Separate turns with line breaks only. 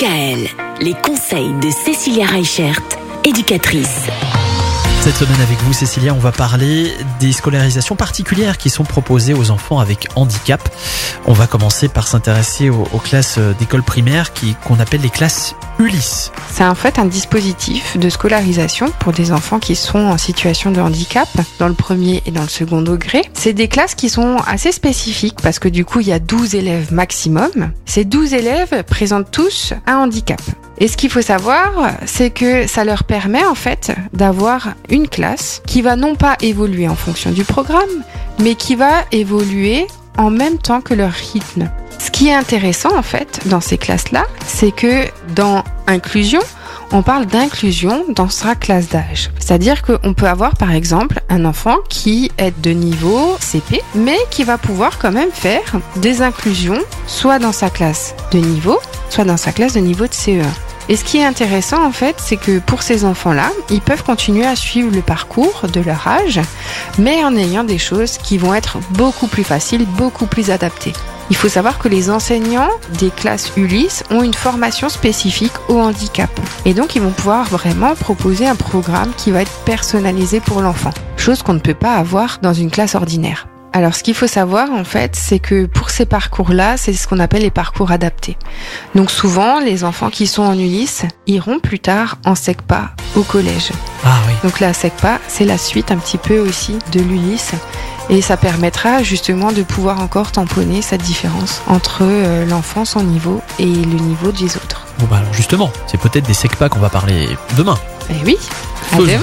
DKL, les conseils de Cécilia Reichert, éducatrice.
Cette semaine avec vous Cécilia, on va parler des scolarisations particulières qui sont proposées aux enfants avec handicap. On va commencer par s'intéresser aux, classes d'école primaire qu'on appelle les classes Ulysse.
C'est en fait un dispositif de scolarisation pour des enfants qui sont en situation de handicap dans le premier et dans le second degré. C'est des classes qui sont assez spécifiques parce que du coup il y a 12 élèves maximum. Ces 12 élèves présentent tous un handicap. Et ce qu'il faut savoir, c'est que ça leur permet en fait d'avoir une classe qui va non pas évoluer en fonction du programme, mais qui va évoluer en même temps que leur rythme. Ce qui est intéressant en fait dans ces classes-là, c'est que dans inclusion, on parle d'inclusion dans sa classe d'âge. C'est-à-dire qu'on peut avoir par exemple un enfant qui est de niveau CP, mais qui va pouvoir quand même faire des inclusions, soit dans sa classe de niveau, soit dans sa classe de niveau de CE1. Et ce qui est intéressant en fait, c'est que pour ces enfants-là, ils peuvent continuer à suivre le parcours de leur âge, mais en ayant des choses qui vont être beaucoup plus faciles, beaucoup plus adaptées. Il faut savoir que les enseignants des classes Ulysse ont une formation spécifique au handicap. Et donc, ils vont pouvoir vraiment proposer un programme qui va être personnalisé pour l'enfant. Chose qu'on ne peut pas avoir dans une classe ordinaire. Alors, ce qu'il faut savoir, en fait, c'est que pour ces parcours-là, c'est ce qu'on appelle les parcours adaptés. Donc, souvent, les enfants qui sont en Ulysse iront plus tard en SECPA au collège.
Ah oui.
Donc, la SECPA, c'est la suite un petit peu aussi de l'Ulysse. Et ça permettra justement de pouvoir encore tamponner cette différence entre euh, l'enfant, son niveau, et le niveau des autres.
Bon bah alors justement, c'est peut-être des SECPA qu'on va parler demain.
Et oui, à demain.